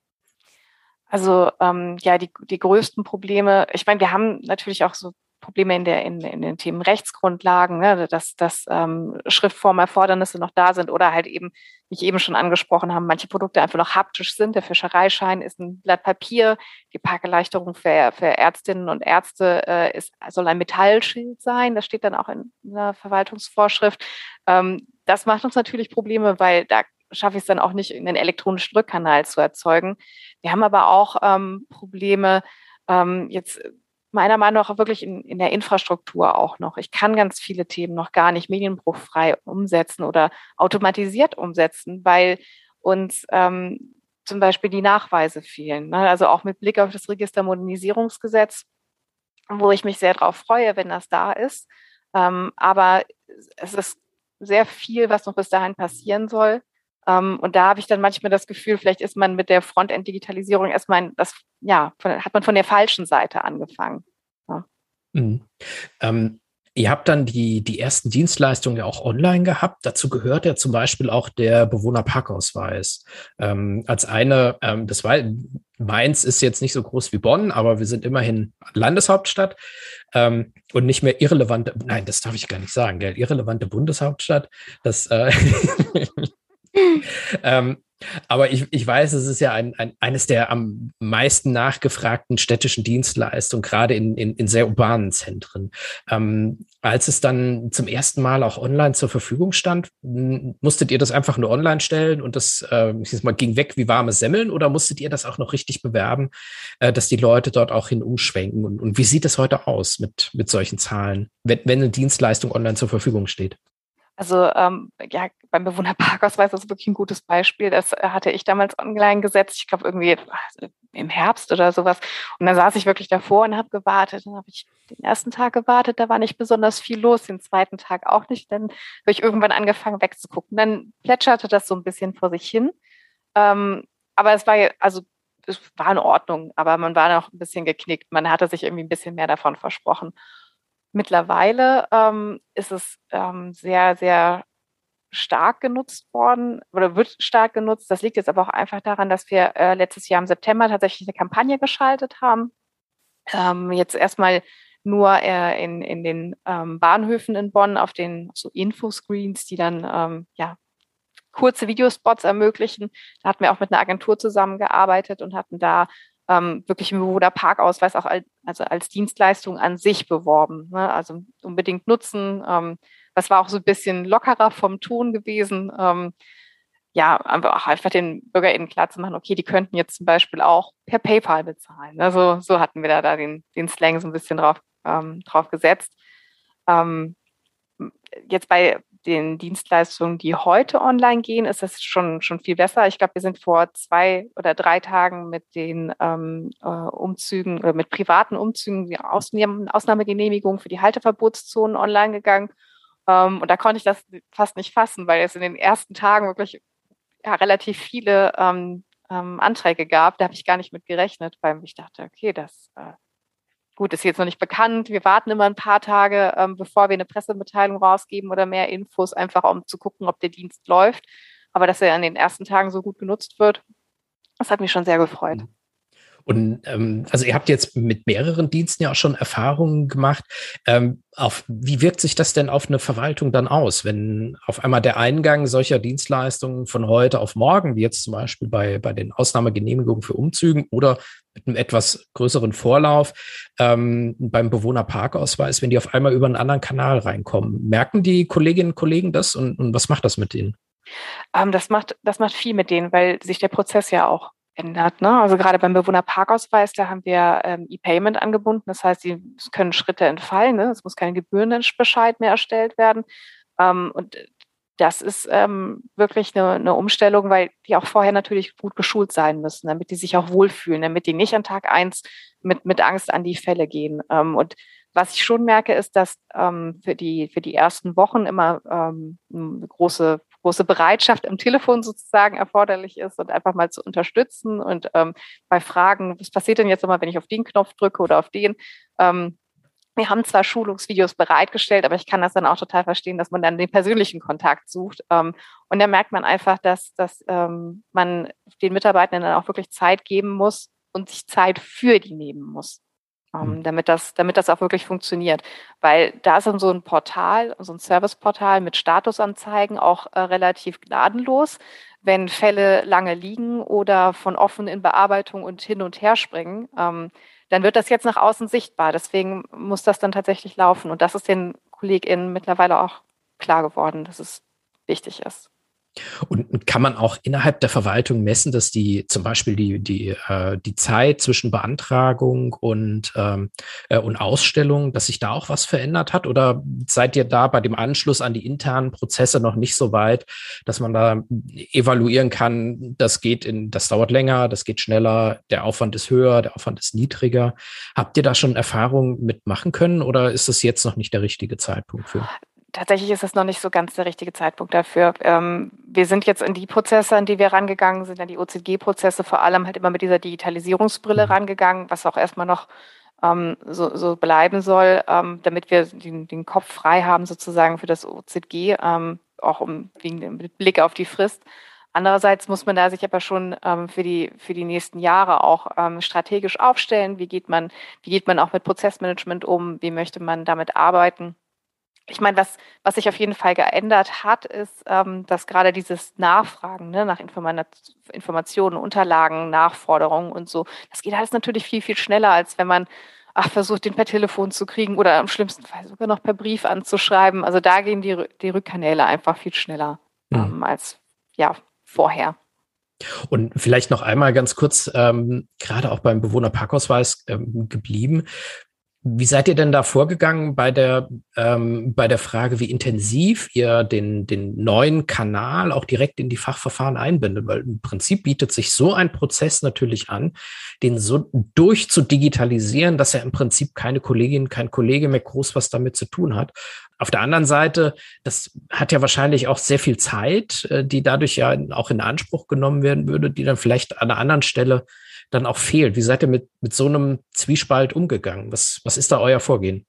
S2: Also ähm, ja, die, die größten Probleme, ich meine, wir haben natürlich auch so Probleme in, der, in, in den Themen Rechtsgrundlagen, ne, dass, dass ähm, Schriftformerfordernisse noch da sind oder halt eben, wie ich eben schon angesprochen habe, manche Produkte einfach noch haptisch sind. Der Fischereischein ist ein Blatt Papier, die Parkerleichterung für, für Ärztinnen und Ärzte äh, ist, soll ein Metallschild sein. Das steht dann auch in einer Verwaltungsvorschrift. Ähm, das macht uns natürlich Probleme, weil da schaffe ich es dann auch nicht, einen elektronischen Rückkanal zu erzeugen. Wir haben aber auch ähm, Probleme, ähm, jetzt meiner Meinung nach wirklich in, in der Infrastruktur auch noch. Ich kann ganz viele Themen noch gar nicht medienbruchfrei umsetzen oder automatisiert umsetzen, weil uns ähm, zum Beispiel die Nachweise fehlen. Ne? Also auch mit Blick auf das Registermodernisierungsgesetz, wo ich mich sehr darauf freue, wenn das da ist. Ähm, aber es ist sehr viel, was noch bis dahin passieren soll. Ähm, und da habe ich dann manchmal das Gefühl, vielleicht ist man mit der Frontend-Digitalisierung erstmal, das, ja, hat man von der falschen Seite angefangen. Ja.
S1: Mhm. Ähm, ihr habt dann die, die ersten Dienstleistungen ja auch online gehabt. Dazu gehört ja zum Beispiel auch der Bewohnerparkausweis. Ähm, als eine, ähm, das war, Mainz ist jetzt nicht so groß wie Bonn, aber wir sind immerhin Landeshauptstadt ähm, und nicht mehr irrelevante, nein, das darf ich gar nicht sagen, gell, irrelevante Bundeshauptstadt. Das, äh, *laughs* *laughs* ähm, aber ich, ich weiß, es ist ja ein, ein, eines der am meisten nachgefragten städtischen Dienstleistungen, gerade in, in, in sehr urbanen Zentren. Ähm, als es dann zum ersten Mal auch online zur Verfügung stand, musstet ihr das einfach nur online stellen und das äh, ich sag mal, ging weg wie warme Semmeln oder musstet ihr das auch noch richtig bewerben, äh, dass die Leute dort auch hin umschwenken? Und, und wie sieht es heute aus mit, mit solchen Zahlen, wenn, wenn eine Dienstleistung online zur Verfügung steht?
S2: Also ähm, ja, beim Bewohnerparkausweis ist wirklich ein gutes Beispiel. Das äh, hatte ich damals online gesetzt. Ich glaube irgendwie im Herbst oder sowas. Und dann saß ich wirklich davor und habe gewartet. Dann habe ich den ersten Tag gewartet. Da war nicht besonders viel los. Den zweiten Tag auch nicht. Dann habe ich irgendwann angefangen wegzugucken. Dann plätscherte das so ein bisschen vor sich hin. Ähm, aber es war also es war in Ordnung. Aber man war noch ein bisschen geknickt. Man hatte sich irgendwie ein bisschen mehr davon versprochen. Mittlerweile ähm, ist es ähm, sehr, sehr stark genutzt worden oder wird stark genutzt. Das liegt jetzt aber auch einfach daran, dass wir äh, letztes Jahr im September tatsächlich eine Kampagne geschaltet haben. Ähm, jetzt erstmal nur äh, in, in den ähm, Bahnhöfen in Bonn auf den so Infoscreens, die dann ähm, ja kurze Videospots ermöglichen. Da hatten wir auch mit einer Agentur zusammengearbeitet und hatten da ähm, wirklich im Bewohnerparkausweis auch als, also als Dienstleistung an sich beworben. Ne? Also unbedingt nutzen. Ähm, das war auch so ein bisschen lockerer vom Ton gewesen. Ähm, ja, einfach, einfach den BürgerInnen klar zu machen, okay, die könnten jetzt zum Beispiel auch per PayPal bezahlen. Also so hatten wir da, da den, den Slang so ein bisschen drauf, ähm, drauf gesetzt. Ähm, jetzt bei den Dienstleistungen, die heute online gehen, ist das schon, schon viel besser. Ich glaube, wir sind vor zwei oder drei Tagen mit den ähm, äh, Umzügen oder mit privaten Umzügen, die Ausnahmegenehmigung für die Halteverbotszonen online gegangen. Ähm, und da konnte ich das fast nicht fassen, weil es in den ersten Tagen wirklich ja, relativ viele ähm, ähm, Anträge gab. Da habe ich gar nicht mit gerechnet, weil ich dachte, okay, das äh, gut, ist jetzt noch nicht bekannt. Wir warten immer ein paar Tage, ähm, bevor wir eine Pressemitteilung rausgeben oder mehr Infos, einfach um zu gucken, ob der Dienst läuft. Aber dass er an den ersten Tagen so gut genutzt wird, das hat mich schon sehr gefreut. Mhm.
S1: Und ähm, also ihr habt jetzt mit mehreren Diensten ja auch schon Erfahrungen gemacht. Ähm, auf, wie wirkt sich das denn auf eine Verwaltung dann aus, wenn auf einmal der Eingang solcher Dienstleistungen von heute auf morgen, wie jetzt zum Beispiel bei, bei den Ausnahmegenehmigungen für Umzügen oder mit einem etwas größeren Vorlauf ähm, beim Bewohnerparkausweis, wenn die auf einmal über einen anderen Kanal reinkommen, merken die Kolleginnen und Kollegen das und, und was macht das mit denen?
S2: Ähm, das macht das macht viel mit denen, weil sich der Prozess ja auch ändert. Ne? Also gerade beim Bewohnerparkausweis, da haben wir ähm, E-Payment angebunden. Das heißt, sie können Schritte entfallen. Ne? Es muss kein Gebührenbescheid mehr erstellt werden. Ähm, und das ist ähm, wirklich eine, eine Umstellung, weil die auch vorher natürlich gut geschult sein müssen, damit die sich auch wohlfühlen, damit die nicht an Tag eins mit, mit Angst an die Fälle gehen. Ähm, und was ich schon merke, ist, dass ähm, für, die, für die ersten Wochen immer ähm, eine große, große Bereitschaft am Telefon sozusagen erforderlich ist und einfach mal zu unterstützen und ähm, bei Fragen, was passiert denn jetzt immer, wenn ich auf den Knopf drücke oder auf den, ähm, wir haben zwar Schulungsvideos bereitgestellt, aber ich kann das dann auch total verstehen, dass man dann den persönlichen Kontakt sucht. Ähm, und da merkt man einfach, dass, dass ähm, man den Mitarbeitenden dann auch wirklich Zeit geben muss und sich Zeit für die nehmen muss, ähm, mhm. damit, das, damit das auch wirklich funktioniert. Weil da ist dann so ein Portal, so ein Serviceportal mit Statusanzeigen auch äh, relativ gnadenlos. Wenn Fälle lange liegen oder von offen in Bearbeitung und hin und her springen, dann wird das jetzt nach außen sichtbar. Deswegen muss das dann tatsächlich laufen. Und das ist den KollegInnen mittlerweile auch klar geworden, dass es wichtig ist.
S1: Und kann man auch innerhalb der Verwaltung messen, dass die zum Beispiel die, die, äh, die Zeit zwischen Beantragung und, ähm, äh, und Ausstellung, dass sich da auch was verändert hat? Oder seid ihr da bei dem Anschluss an die internen Prozesse noch nicht so weit, dass man da evaluieren kann, das geht in, das dauert länger, das geht schneller, der Aufwand ist höher, der Aufwand ist niedriger? Habt ihr da schon Erfahrungen mitmachen können oder ist das jetzt noch nicht der richtige Zeitpunkt für?
S2: Tatsächlich ist es noch nicht so ganz der richtige Zeitpunkt dafür. Ähm, wir sind jetzt in die Prozesse, an die wir rangegangen sind, an die OCG-Prozesse, vor allem halt immer mit dieser Digitalisierungsbrille mhm. rangegangen, was auch erstmal noch ähm, so, so, bleiben soll, ähm, damit wir den, den, Kopf frei haben sozusagen für das OZG, ähm, auch um, wegen dem Blick auf die Frist. Andererseits muss man da sich aber schon ähm, für, die, für die nächsten Jahre auch ähm, strategisch aufstellen. Wie geht man, wie geht man auch mit Prozessmanagement um? Wie möchte man damit arbeiten? Ich meine, was, was sich auf jeden Fall geändert hat, ist, ähm, dass gerade dieses Nachfragen ne, nach Informa Informationen, Unterlagen, Nachforderungen und so, das geht alles natürlich viel, viel schneller, als wenn man ach, versucht, den per Telefon zu kriegen oder im schlimmsten Fall sogar noch per Brief anzuschreiben. Also da gehen die, die Rückkanäle einfach viel schneller mhm. ähm, als ja, vorher.
S1: Und vielleicht noch einmal ganz kurz, ähm, gerade auch beim Bewohnerparkausweis ähm, geblieben. Wie seid ihr denn da vorgegangen bei der, ähm, bei der Frage, wie intensiv ihr den, den neuen Kanal auch direkt in die Fachverfahren einbindet? Weil im Prinzip bietet sich so ein Prozess natürlich an, den so durchzudigitalisieren, dass er im Prinzip keine Kollegin, kein Kollege mehr groß was damit zu tun hat. Auf der anderen Seite, das hat ja wahrscheinlich auch sehr viel Zeit, äh, die dadurch ja auch in Anspruch genommen werden würde, die dann vielleicht an einer anderen Stelle dann auch fehlt. Wie seid ihr mit, mit so einem Zwiespalt umgegangen? Was, was ist da euer Vorgehen?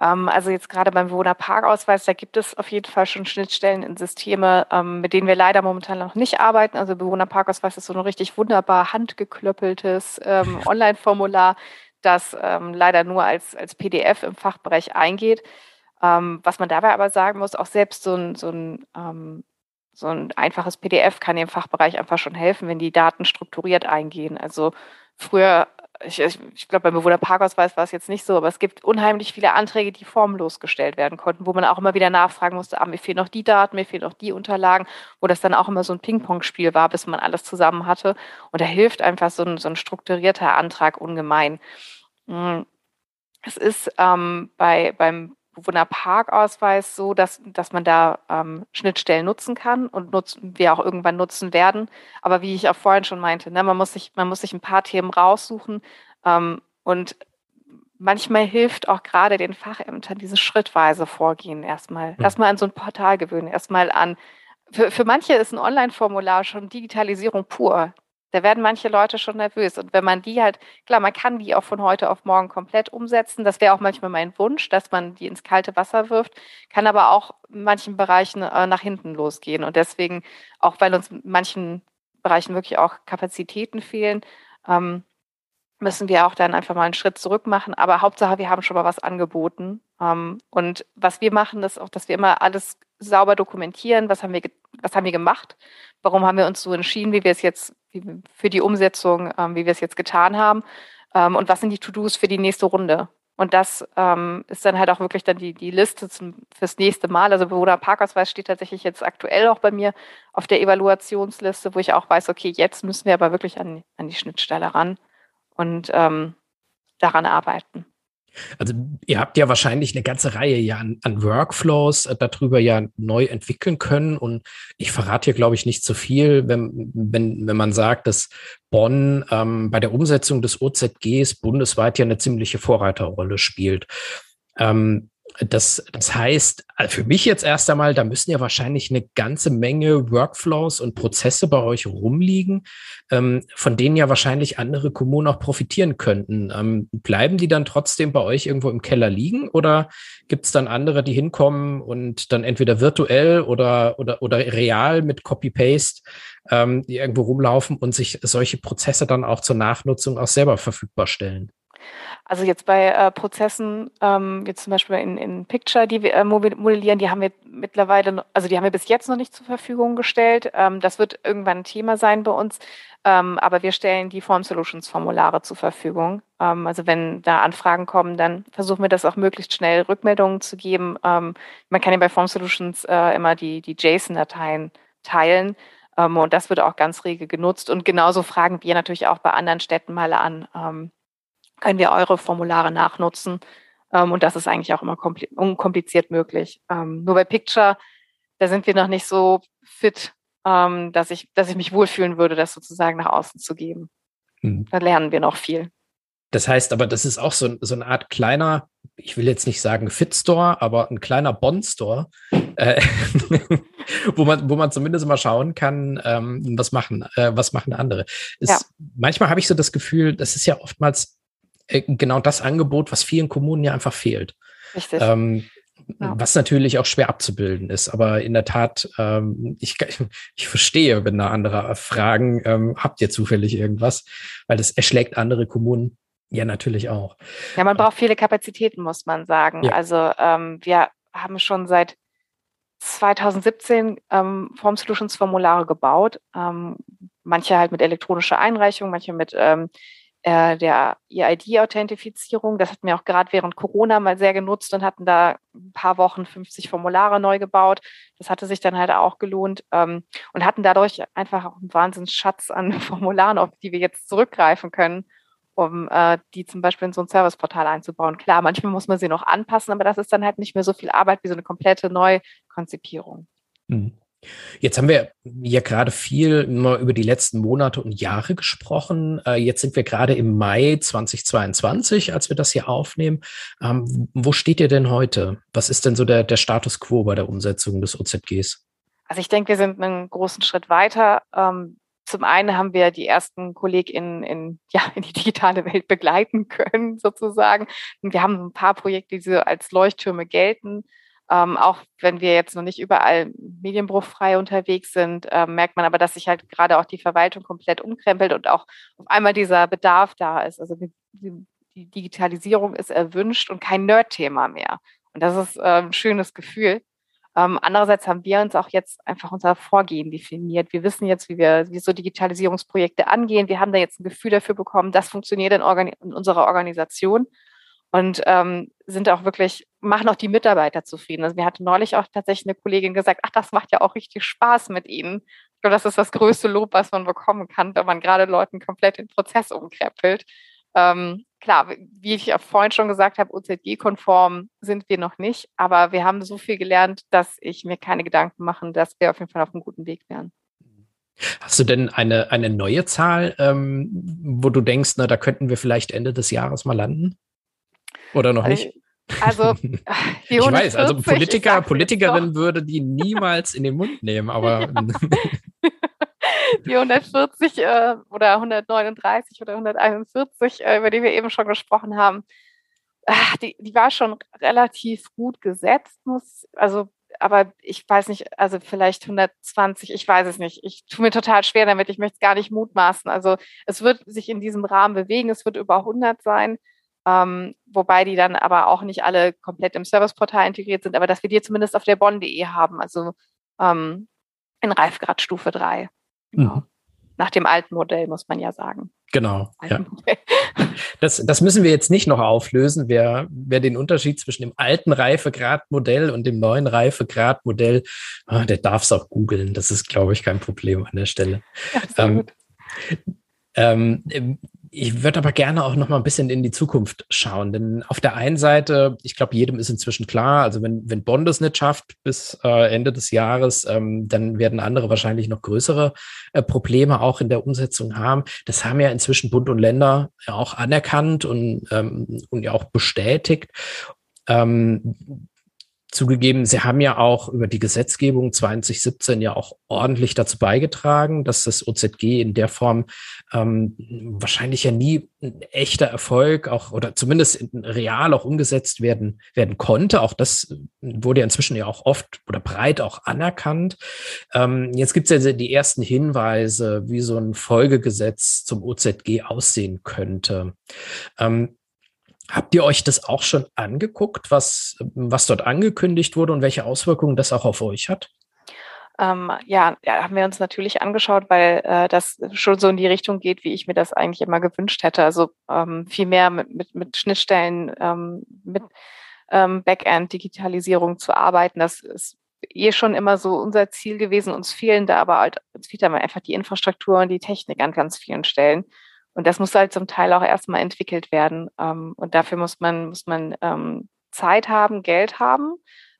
S2: Ähm, also jetzt gerade beim Bewohnerparkausweis, da gibt es auf jeden Fall schon Schnittstellen in Systeme, ähm, mit denen wir leider momentan noch nicht arbeiten. Also Bewohnerparkausweis ist so ein richtig wunderbar handgeklöppeltes ähm, *laughs* Online-Formular, das leider nur als, als PDF im Fachbereich eingeht. Was man dabei aber sagen muss, auch selbst so ein, so ein so ein einfaches PDF kann dem Fachbereich einfach schon helfen, wenn die Daten strukturiert eingehen. Also früher, ich, ich glaube, beim Bewohnerparkausweis war es jetzt nicht so, aber es gibt unheimlich viele Anträge, die formlos gestellt werden konnten, wo man auch immer wieder nachfragen musste, ah, mir fehlen noch die Daten, mir fehlen noch die Unterlagen, wo das dann auch immer so ein Ping-Pong-Spiel war, bis man alles zusammen hatte. Und da hilft einfach so ein, so ein strukturierter Antrag ungemein. Hm. Es ist ähm, bei, beim Bewohnerparkausweis so, dass, dass man da ähm, Schnittstellen nutzen kann und nutzen, wir auch irgendwann nutzen werden. Aber wie ich auch vorhin schon meinte, ne, man, muss sich, man muss sich ein paar Themen raussuchen ähm, und manchmal hilft auch gerade den Fachämtern dieses schrittweise Vorgehen erstmal. Mhm. Erstmal an so ein Portal gewöhnen, erstmal an. Für, für manche ist ein Online-Formular schon Digitalisierung pur. Da werden manche Leute schon nervös. Und wenn man die halt, klar, man kann die auch von heute auf morgen komplett umsetzen. Das wäre auch manchmal mein Wunsch, dass man die ins kalte Wasser wirft, kann aber auch in manchen Bereichen äh, nach hinten losgehen. Und deswegen, auch weil uns in manchen Bereichen wirklich auch Kapazitäten fehlen, ähm, müssen wir auch dann einfach mal einen Schritt zurück machen. Aber Hauptsache, wir haben schon mal was angeboten. Ähm, und was wir machen, ist auch, dass wir immer alles sauber dokumentieren. Was haben wir, was haben wir gemacht? Warum haben wir uns so entschieden, wie wir es jetzt für die Umsetzung, ähm, wie wir es jetzt getan haben? Ähm, und was sind die To-Dos für die nächste Runde? Und das ähm, ist dann halt auch wirklich dann die, die Liste zum, fürs nächste Mal. Also Bewohner Parkausweis steht tatsächlich jetzt aktuell auch bei mir auf der Evaluationsliste, wo ich auch weiß, okay, jetzt müssen wir aber wirklich an, an die Schnittstelle ran und ähm, daran arbeiten.
S1: Also ihr habt ja wahrscheinlich eine ganze Reihe ja an, an Workflows äh, darüber ja neu entwickeln können. Und ich verrate hier, glaube ich, nicht zu viel, wenn, wenn, wenn man sagt, dass Bonn ähm, bei der Umsetzung des OZGs bundesweit ja eine ziemliche Vorreiterrolle spielt. Ähm, das, das heißt, äh, für mich jetzt erst einmal, da müssen ja wahrscheinlich eine ganze Menge Workflows und Prozesse bei euch rumliegen, ähm, von denen ja wahrscheinlich andere Kommunen auch profitieren könnten. Ähm, bleiben die dann trotzdem bei euch irgendwo im Keller liegen oder gibt es dann andere, die hinkommen und dann entweder virtuell oder, oder, oder real mit Copy-Paste ähm, irgendwo rumlaufen und sich solche Prozesse dann auch zur Nachnutzung auch selber verfügbar stellen?
S2: Also jetzt bei äh, Prozessen, ähm, jetzt zum Beispiel in, in Picture, die wir äh, modellieren, die haben wir mittlerweile, also die haben wir bis jetzt noch nicht zur Verfügung gestellt. Ähm, das wird irgendwann ein Thema sein bei uns. Ähm, aber wir stellen die Form Solutions Formulare zur Verfügung. Ähm, also wenn da Anfragen kommen, dann versuchen wir das auch möglichst schnell Rückmeldungen zu geben. Ähm, man kann ja bei Form Solutions äh, immer die, die JSON-Dateien teilen. Ähm, und das wird auch ganz rege genutzt. Und genauso fragen wir natürlich auch bei anderen Städten mal an können wir eure Formulare nachnutzen. Ähm, und das ist eigentlich auch immer unkompliziert möglich. Ähm, nur bei Picture, da sind wir noch nicht so fit, ähm, dass, ich, dass ich mich wohlfühlen würde, das sozusagen nach außen zu geben. Hm. Da lernen wir noch viel.
S1: Das heißt aber, das ist auch so, so eine Art kleiner, ich will jetzt nicht sagen Fit-Store, aber ein kleiner Bond-Store, äh, *laughs* wo, man, wo man zumindest mal schauen kann, ähm, was, machen, äh, was machen andere. Ist, ja. Manchmal habe ich so das Gefühl, das ist ja oftmals genau das Angebot, was vielen Kommunen ja einfach fehlt. Richtig. Ähm, ja. Was natürlich auch schwer abzubilden ist. Aber in der Tat, ähm, ich, ich verstehe, wenn da andere fragen, ähm, habt ihr zufällig irgendwas? Weil das erschlägt andere Kommunen ja natürlich auch.
S2: Ja, man braucht viele Kapazitäten, muss man sagen. Ja. Also ähm, wir haben schon seit 2017 ähm, Form Solutions Formulare gebaut. Ähm, manche halt mit elektronischer Einreichung, manche mit ähm, äh, der EID-Authentifizierung. Das hatten wir auch gerade während Corona mal sehr genutzt und hatten da ein paar Wochen 50 Formulare neu gebaut. Das hatte sich dann halt auch gelohnt ähm, und hatten dadurch einfach auch einen Wahnsinnsschatz an *laughs* Formularen, auf die wir jetzt zurückgreifen können, um äh, die zum Beispiel in so ein Serviceportal einzubauen. Klar, manchmal muss man sie noch anpassen, aber das ist dann halt nicht mehr so viel Arbeit wie so eine komplette Neukonzipierung.
S1: Mhm. Jetzt haben wir ja gerade viel immer über die letzten Monate und Jahre gesprochen. Äh, jetzt sind wir gerade im Mai 2022, als wir das hier aufnehmen. Ähm, wo steht ihr denn heute? Was ist denn so der, der Status quo bei der Umsetzung des OZGs?
S2: Also ich denke, wir sind einen großen Schritt weiter. Ähm, zum einen haben wir die ersten KollegInnen in, ja, *laughs* in die digitale Welt begleiten können, sozusagen. Und wir haben ein paar Projekte, die so als Leuchttürme gelten. Ähm, auch wenn wir jetzt noch nicht überall medienbruchfrei unterwegs sind, äh, merkt man aber, dass sich halt gerade auch die Verwaltung komplett umkrempelt und auch auf einmal dieser Bedarf da ist. Also die, die Digitalisierung ist erwünscht und kein Nerd-Thema mehr. Und das ist äh, ein schönes Gefühl. Ähm, andererseits haben wir uns auch jetzt einfach unser Vorgehen definiert. Wir wissen jetzt, wie wir wie so Digitalisierungsprojekte angehen. Wir haben da jetzt ein Gefühl dafür bekommen, das funktioniert in, in unserer Organisation und ähm, sind auch wirklich, machen auch die Mitarbeiter zufrieden. Also mir hatte neulich auch tatsächlich eine Kollegin gesagt, ach, das macht ja auch richtig Spaß mit Ihnen. Ich glaube, das ist das größte Lob, was man bekommen kann, wenn man gerade Leuten komplett den Prozess umkreppelt. Ähm, klar, wie ich auch vorhin schon gesagt habe, OZG-konform sind wir noch nicht, aber wir haben so viel gelernt, dass ich mir keine Gedanken mache, dass wir auf jeden Fall auf einem guten Weg wären.
S1: Hast du denn eine, eine neue Zahl, ähm, wo du denkst, na, da könnten wir vielleicht Ende des Jahres mal landen? Oder noch nicht?
S2: Also, *laughs*
S1: die ich weiß, also Politiker, Politikerin würde die niemals in den Mund nehmen, aber. *laughs* *laughs*
S2: die 140 äh, oder 139 oder 141, äh, über die wir eben schon gesprochen haben, ach, die, die war schon relativ gut gesetzt, muss, also, aber ich weiß nicht, also vielleicht 120, ich weiß es nicht. Ich tue mir total schwer damit, ich möchte es gar nicht mutmaßen. Also es wird sich in diesem Rahmen bewegen, es wird über 100 sein ähm, wobei die dann aber auch nicht alle komplett im Serviceportal integriert sind, aber dass wir die zumindest auf der bonn.de haben, also ähm, in Reifgrad Stufe 3.
S1: Genau.
S2: nach dem alten Modell, muss man ja sagen.
S1: Genau. Ja. *laughs* Das, das müssen wir jetzt nicht noch auflösen, wer, wer den Unterschied zwischen dem alten Reifegradmodell und dem neuen Reifegradmodell, ah, der darf es auch googeln. Das ist, glaube ich, kein Problem an der Stelle. Ja, ähm, ähm, ich würde aber gerne auch noch mal ein bisschen in die Zukunft schauen, denn auf der einen Seite, ich glaube, jedem ist inzwischen klar, also wenn, wenn Bond es nicht schafft bis äh, Ende des Jahres, ähm, dann werden andere wahrscheinlich noch größere äh, Probleme auch in der Umsetzung haben. Das haben ja inzwischen Bund und Länder ja auch anerkannt und, ähm, und ja auch bestätigt. Ähm, Zugegeben, Sie haben ja auch über die Gesetzgebung 2017 ja auch ordentlich dazu beigetragen, dass das OZG in der Form ähm, wahrscheinlich ja nie ein echter Erfolg auch oder zumindest real auch umgesetzt werden, werden konnte. Auch das wurde ja inzwischen ja auch oft oder breit auch anerkannt. Ähm, jetzt gibt es ja die ersten Hinweise, wie so ein Folgegesetz zum OZG aussehen könnte. Ähm, Habt ihr euch das auch schon angeguckt, was, was dort angekündigt wurde und welche Auswirkungen das auch auf euch hat?
S2: Ähm, ja, haben wir uns natürlich angeschaut, weil äh, das schon so in die Richtung geht, wie ich mir das eigentlich immer gewünscht hätte. Also ähm, viel mehr mit, mit, mit Schnittstellen, ähm, mit ähm, Backend-Digitalisierung zu arbeiten. Das ist eh schon immer so unser Ziel gewesen. Uns fehlen da aber halt, uns fehlt da einfach die Infrastruktur und die Technik an ganz vielen Stellen. Und das muss halt zum Teil auch erstmal entwickelt werden. Ähm, und dafür muss man, muss man ähm, Zeit haben, Geld haben.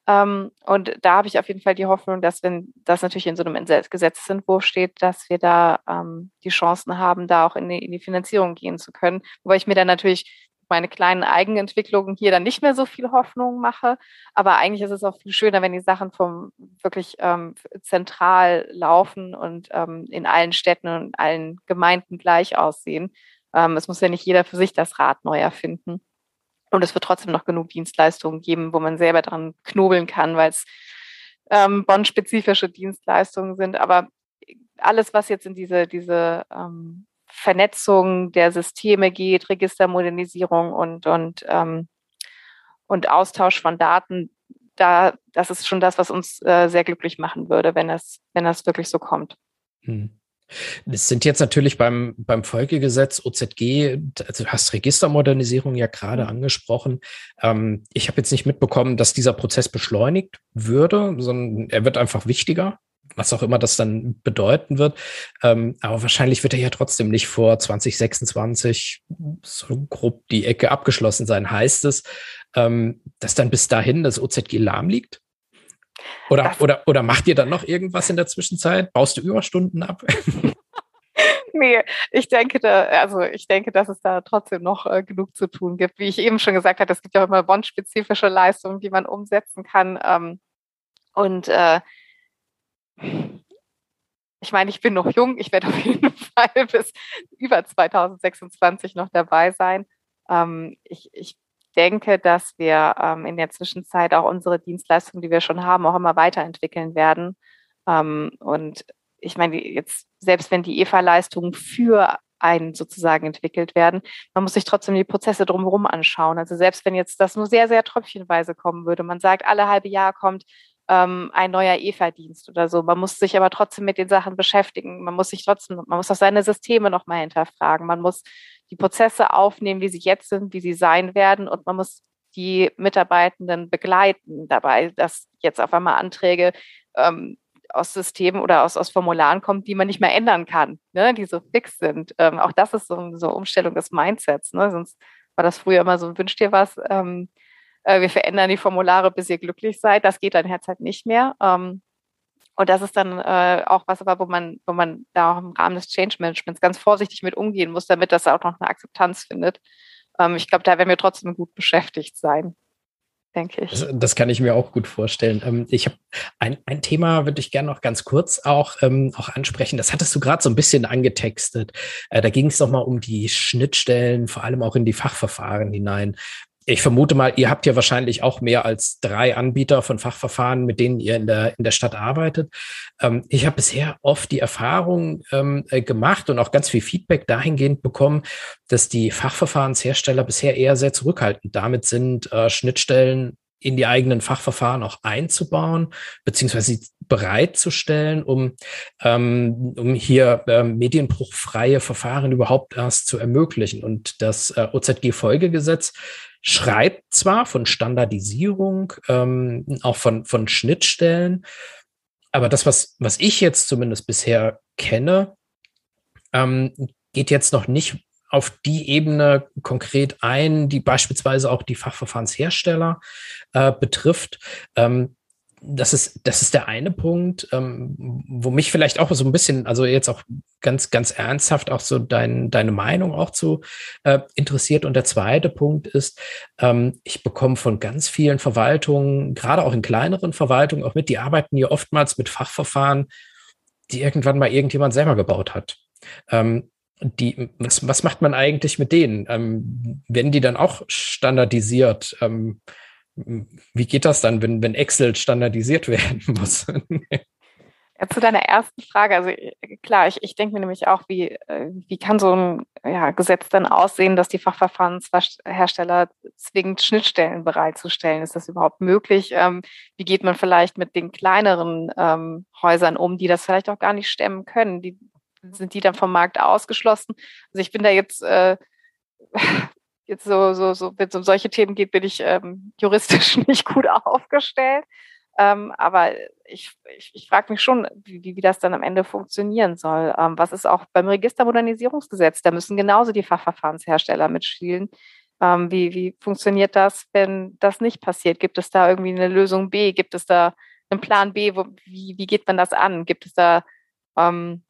S2: Ähm, und da habe ich auf jeden Fall die Hoffnung, dass wenn das natürlich in so einem Gesetzesentwurf steht, dass wir da ähm, die Chancen haben, da auch in die, in die Finanzierung gehen zu können. Wobei ich mir dann natürlich meine kleinen Eigenentwicklungen hier dann nicht mehr so viel Hoffnung mache. Aber eigentlich ist es auch viel schöner, wenn die Sachen vom wirklich ähm, zentral laufen und ähm, in allen Städten und allen Gemeinden gleich aussehen. Ähm, es muss ja nicht jeder für sich das Rad neu erfinden. Und es wird trotzdem noch genug Dienstleistungen geben, wo man selber dran knobeln kann, weil es ähm, Bonn-spezifische Dienstleistungen sind. Aber alles, was jetzt in diese, diese ähm, Vernetzung der Systeme geht, Registermodernisierung und, und, ähm, und Austausch von Daten, da, das ist schon das, was uns äh, sehr glücklich machen würde, wenn das, wenn das wirklich so kommt. Hm.
S1: Es sind jetzt natürlich beim, beim Folgegesetz OZG, also du hast Registermodernisierung ja gerade mhm. angesprochen. Ähm, ich habe jetzt nicht mitbekommen, dass dieser Prozess beschleunigt würde, sondern er wird einfach wichtiger was auch immer das dann bedeuten wird. Ähm, aber wahrscheinlich wird er ja trotzdem nicht vor 2026 so grob die Ecke abgeschlossen sein. Heißt es, ähm, dass dann bis dahin das OZG lahm liegt? Oder, oder, oder macht ihr dann noch irgendwas in der Zwischenzeit? Baust du Überstunden ab? *laughs*
S2: nee, ich denke, da, also ich denke, dass es da trotzdem noch äh, genug zu tun gibt. Wie ich eben schon gesagt habe, es gibt ja auch immer bondspezifische Leistungen, die man umsetzen kann. Ähm, und äh, ich meine, ich bin noch jung, ich werde auf jeden *laughs* Fall bis über 2026 noch dabei sein. Ähm, ich, ich denke, dass wir ähm, in der Zwischenzeit auch unsere Dienstleistungen, die wir schon haben, auch immer weiterentwickeln werden. Ähm, und ich meine, jetzt, selbst wenn die EVA-Leistungen für einen sozusagen entwickelt werden, man muss sich trotzdem die Prozesse drumherum anschauen. Also selbst wenn jetzt das nur sehr, sehr tröpfchenweise kommen würde, man sagt, alle halbe Jahr kommt ähm, ein neuer EVA-Dienst oder so. Man muss sich aber trotzdem mit den Sachen beschäftigen. Man muss sich trotzdem, man muss auch seine Systeme nochmal hinterfragen. Man muss die Prozesse aufnehmen, wie sie jetzt sind, wie sie sein werden und man muss die Mitarbeitenden begleiten dabei, dass jetzt auf einmal Anträge ähm, aus Systemen oder aus, aus Formularen kommen, die man nicht mehr ändern kann, ne, die so fix sind. Ähm, auch das ist so, so eine Umstellung des Mindsets. Ne? Sonst war das früher immer so, wünscht dir was, ähm, äh, wir verändern die Formulare, bis ihr glücklich seid. Das geht dann derzeit nicht mehr. Ähm, und das ist dann äh, auch was, aber wo man, wo man da auch im Rahmen des Change Managements ganz vorsichtig mit umgehen muss, damit das auch noch eine Akzeptanz findet. Ähm, ich glaube, da werden wir trotzdem gut beschäftigt sein denke ich.
S1: Das, das, kann ich mir auch gut vorstellen. Ähm, ich habe ein, ein Thema, würde ich gerne noch ganz kurz auch, ähm, auch ansprechen. Das hattest du gerade so ein bisschen angetextet. Äh, da ging es doch mal um die Schnittstellen, vor allem auch in die Fachverfahren hinein ich vermute mal, ihr habt ja wahrscheinlich auch mehr als drei Anbieter von Fachverfahren, mit denen ihr in der, in der Stadt arbeitet. Ähm, ich habe bisher oft die Erfahrung ähm, äh, gemacht und auch ganz viel Feedback dahingehend bekommen, dass die Fachverfahrenshersteller bisher eher sehr zurückhaltend damit sind, äh, Schnittstellen in die eigenen Fachverfahren auch einzubauen, beziehungsweise bereitzustellen, um, ähm, um hier äh, medienbruchfreie Verfahren überhaupt erst zu ermöglichen. Und das äh, OZG-Folgegesetz schreibt zwar von Standardisierung, ähm, auch von, von Schnittstellen, aber das, was, was ich jetzt zumindest bisher kenne, ähm, geht jetzt noch nicht auf die Ebene konkret ein, die beispielsweise auch die Fachverfahrenshersteller äh, betrifft. Ähm, das ist, das ist der eine Punkt, ähm, wo mich vielleicht auch so ein bisschen, also jetzt auch ganz, ganz ernsthaft auch so dein, deine Meinung auch zu äh, interessiert. Und der zweite Punkt ist, ähm, ich bekomme von ganz vielen Verwaltungen, gerade auch in kleineren Verwaltungen, auch mit, die arbeiten hier oftmals mit Fachverfahren, die irgendwann mal irgendjemand selber gebaut hat. Ähm, die, was, was macht man eigentlich mit denen? Ähm, werden die dann auch standardisiert? Ähm, wie geht das dann, wenn, wenn Excel standardisiert werden *laughs* muss?
S2: Ja, zu deiner ersten Frage, also äh, klar, ich, ich denke mir nämlich auch, wie, äh, wie kann so ein ja, Gesetz dann aussehen, dass die Fachverfahrenshersteller zwingend Schnittstellen bereitzustellen? Ist das überhaupt möglich? Ähm, wie geht man vielleicht mit den kleineren ähm, Häusern um, die das vielleicht auch gar nicht stemmen können? Die, sind die dann vom Markt ausgeschlossen? Also ich bin da jetzt äh, jetzt so, so, so, wenn es um solche Themen geht, bin ich ähm, juristisch *laughs* nicht gut aufgestellt. Ähm, aber ich, ich, ich frage mich schon, wie, wie das dann am Ende funktionieren soll. Ähm, was ist auch beim Registermodernisierungsgesetz? Da müssen genauso die Fachverfahrenshersteller mitspielen. Ähm, wie, wie funktioniert das, wenn das nicht passiert? Gibt es da irgendwie eine Lösung B? Gibt es da einen Plan B? Wo, wie, wie geht man das an? Gibt es da ähm,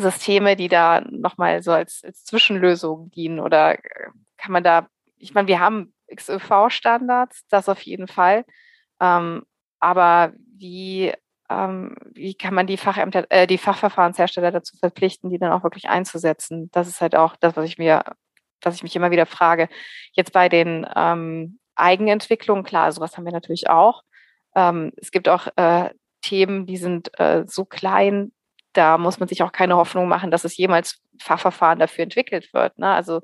S2: Systeme, die da nochmal so als, als Zwischenlösung dienen? Oder äh, kann man da, ich meine, wir haben XÖV-Standards, das auf jeden Fall. Ähm, aber wie, ähm, wie kann man die, Fachämter, äh, die Fachverfahrenshersteller dazu verpflichten, die dann auch wirklich einzusetzen? Das ist halt auch das, was ich mir, was ich mich immer wieder frage. Jetzt bei den ähm, Eigenentwicklungen, klar, sowas haben wir natürlich auch. Ähm, es gibt auch äh, Themen, die sind äh, so klein, da muss man sich auch keine Hoffnung machen, dass es jemals Fachverfahren dafür entwickelt wird. Ne? Also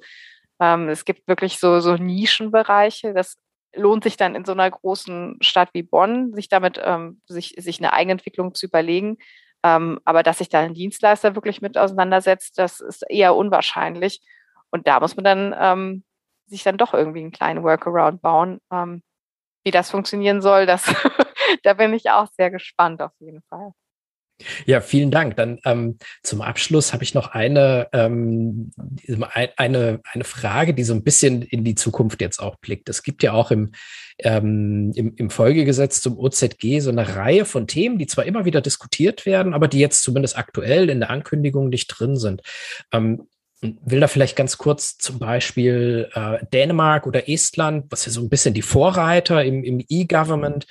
S2: ähm, es gibt wirklich so, so Nischenbereiche. Das lohnt sich dann in so einer großen Stadt wie Bonn, sich damit, ähm, sich, sich eine Eigenentwicklung zu überlegen. Ähm, aber dass sich da ein Dienstleister wirklich mit auseinandersetzt, das ist eher unwahrscheinlich. Und da muss man dann ähm, sich dann doch irgendwie einen kleinen Workaround bauen. Ähm, wie das funktionieren soll, das, *laughs* da bin ich auch sehr gespannt auf jeden Fall.
S1: Ja, vielen Dank. Dann ähm, zum Abschluss habe ich noch eine, ähm, eine, eine Frage, die so ein bisschen in die Zukunft jetzt auch blickt. Es gibt ja auch im, ähm, im, im Folgegesetz zum OZG so eine Reihe von Themen, die zwar immer wieder diskutiert werden, aber die jetzt zumindest aktuell in der Ankündigung nicht drin sind. Ähm, will da vielleicht ganz kurz zum Beispiel äh, Dänemark oder Estland, was ja so ein bisschen die Vorreiter im, im E-Government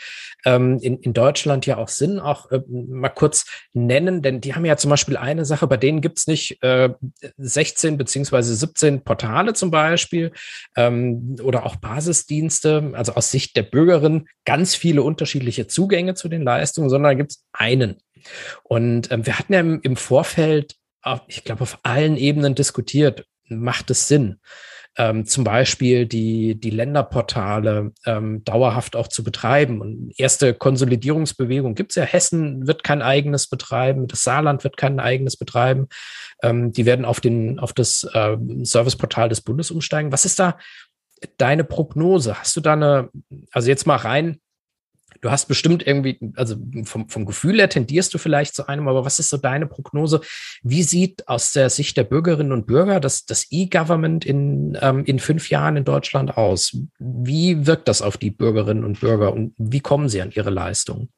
S1: ähm, in, in Deutschland ja auch sind, auch äh, mal kurz nennen, denn die haben ja zum Beispiel eine Sache, bei denen gibt's nicht äh, 16 beziehungsweise 17 Portale zum Beispiel ähm, oder auch Basisdienste, also aus Sicht der Bürgerin ganz viele unterschiedliche Zugänge zu den Leistungen, sondern gibt's einen. Und ähm, wir hatten ja im, im Vorfeld ich glaube, auf allen Ebenen diskutiert. Macht es Sinn? Ähm, zum Beispiel die, die Länderportale ähm, dauerhaft auch zu betreiben. Und erste Konsolidierungsbewegung gibt es ja. Hessen wird kein eigenes betreiben, das Saarland wird kein eigenes betreiben. Ähm, die werden auf, den, auf das äh, Serviceportal des Bundes umsteigen. Was ist da deine Prognose? Hast du da eine, also jetzt mal rein Du hast bestimmt irgendwie, also vom, vom Gefühl her tendierst du vielleicht zu einem, aber was ist so deine Prognose? Wie sieht aus der Sicht der Bürgerinnen und Bürger das, das E-Government in, ähm, in fünf Jahren in Deutschland aus? Wie wirkt das auf die Bürgerinnen und Bürger und wie kommen sie an ihre Leistungen?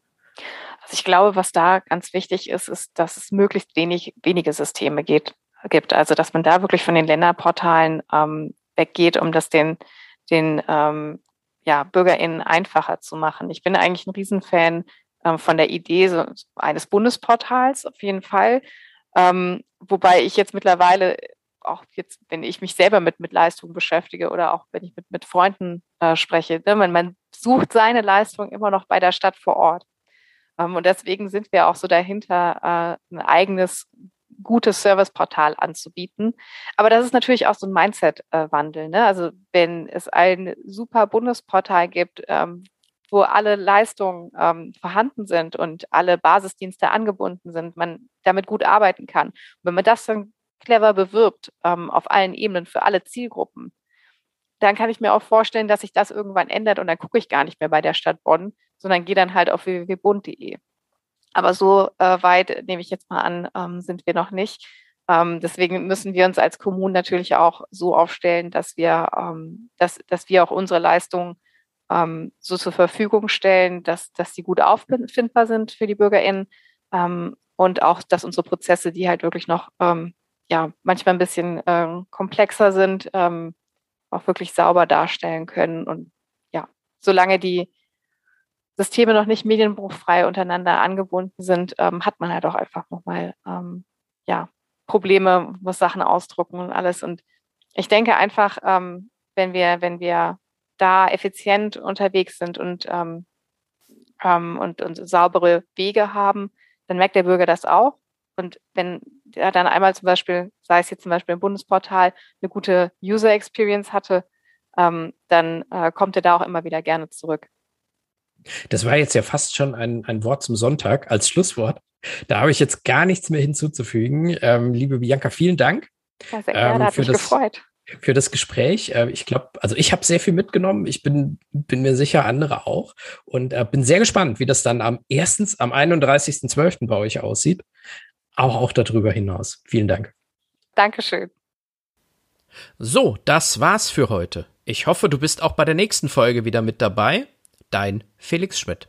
S2: Also ich glaube, was da ganz wichtig ist, ist, dass es möglichst wenig, wenige Systeme geht, gibt. Also dass man da wirklich von den Länderportalen ähm, weggeht, um das den, den ähm, ja, BürgerInnen einfacher zu machen. Ich bin eigentlich ein Riesenfan ähm, von der Idee eines Bundesportals auf jeden Fall. Ähm, wobei ich jetzt mittlerweile auch jetzt, wenn ich mich selber mit, mit Leistung beschäftige oder auch wenn ich mit, mit Freunden äh, spreche, ne, man, man sucht seine Leistung immer noch bei der Stadt vor Ort. Ähm, und deswegen sind wir auch so dahinter, äh, ein eigenes gutes Serviceportal anzubieten. Aber das ist natürlich auch so ein Mindset-Wandel. Ne? Also wenn es ein super Bundesportal gibt, ähm, wo alle Leistungen ähm, vorhanden sind und alle Basisdienste angebunden sind, man damit gut arbeiten kann. Und wenn man das dann clever bewirbt ähm, auf allen Ebenen für alle Zielgruppen, dann kann ich mir auch vorstellen, dass sich das irgendwann ändert und dann gucke ich gar nicht mehr bei der Stadt Bonn, sondern gehe dann halt auf www.bund.de. Aber so äh, weit, nehme ich jetzt mal an, ähm, sind wir noch nicht. Ähm, deswegen müssen wir uns als Kommunen natürlich auch so aufstellen, dass wir, ähm, dass, dass wir auch unsere Leistungen ähm, so zur Verfügung stellen, dass, dass die gut auffindbar sind für die BürgerInnen ähm, und auch, dass unsere Prozesse, die halt wirklich noch ähm, ja manchmal ein bisschen komplexer sind, auch wirklich sauber darstellen können. Und ja, solange die Systeme noch nicht medienbruchfrei untereinander angebunden sind, ähm, hat man halt auch einfach nochmal ähm, ja, Probleme, muss Sachen ausdrucken und alles. Und ich denke einfach, ähm, wenn wir, wenn wir da effizient unterwegs sind und, ähm, ähm, und, und saubere Wege haben, dann merkt der Bürger das auch. Und wenn er dann einmal zum Beispiel, sei es jetzt zum Beispiel im Bundesportal, eine gute User Experience hatte, ähm, dann äh, kommt er da auch immer wieder gerne zurück.
S1: Das war jetzt ja fast schon ein, ein Wort zum Sonntag als Schlusswort. Da habe ich jetzt gar nichts mehr hinzuzufügen. Ähm, liebe Bianca, vielen Dank.
S2: Ja, sehr gerne, ähm, hat mich das, gefreut
S1: für das Gespräch. Äh, ich glaube, also ich habe sehr viel mitgenommen. Ich bin, bin mir sicher, andere auch. Und äh, bin sehr gespannt, wie das dann am erstens, am 31.12. bei euch aussieht. Auch, auch darüber hinaus. Vielen Dank.
S2: Dankeschön.
S1: So, das war's für heute. Ich hoffe, du bist auch bei der nächsten Folge wieder mit dabei. Dein Felix Schmidt.